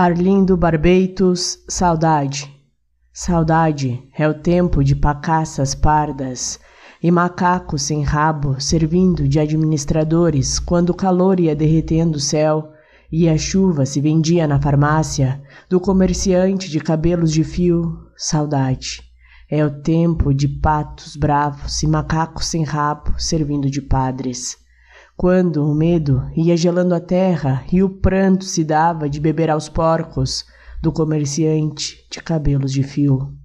Arlindo Barbeitos, saudade. Saudade é o tempo de pacaças pardas e macacos sem rabo servindo de administradores quando o calor ia derretendo o céu e a chuva se vendia na farmácia do comerciante de cabelos de fio. Saudade é o tempo de patos bravos e macacos sem rabo servindo de padres quando o medo ia gelando a terra e o pranto se dava de beber aos porcos do comerciante de cabelos de fio.